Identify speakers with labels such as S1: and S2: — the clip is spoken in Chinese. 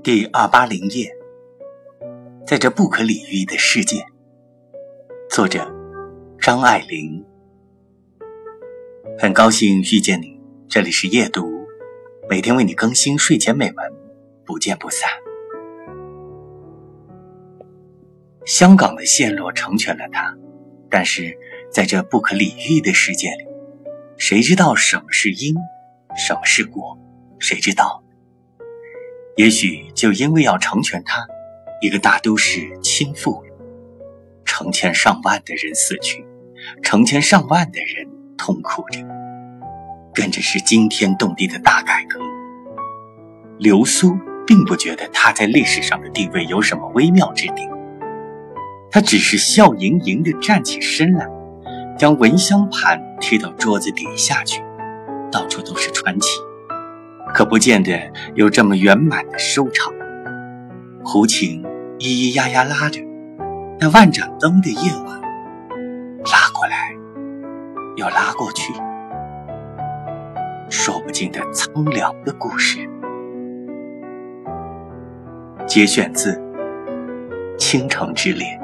S1: 第二八零页，在这不可理喻的世界，作者张爱玲。很高兴遇见你，这里是夜读，每天为你更新睡前美文，不见不散。香港的陷落成全了他，但是在这不可理喻的世界里，谁知道什么是因，什么是果？谁知道？也许就因为要成全他，一个大都市倾覆了，成千上万的人死去，成千上万的人痛苦着，跟着是惊天动地的大改革。流苏并不觉得他在历史上的地位有什么微妙之地，他只是笑盈盈地站起身来，将蚊香盘贴到桌子底下去，到处都是传奇。可不见得有这么圆满的收场。胡琴咿咿呀呀拉着，那万盏灯的夜晚，拉过来又拉过去，说不尽的苍凉的故事。节选自《倾城之恋》。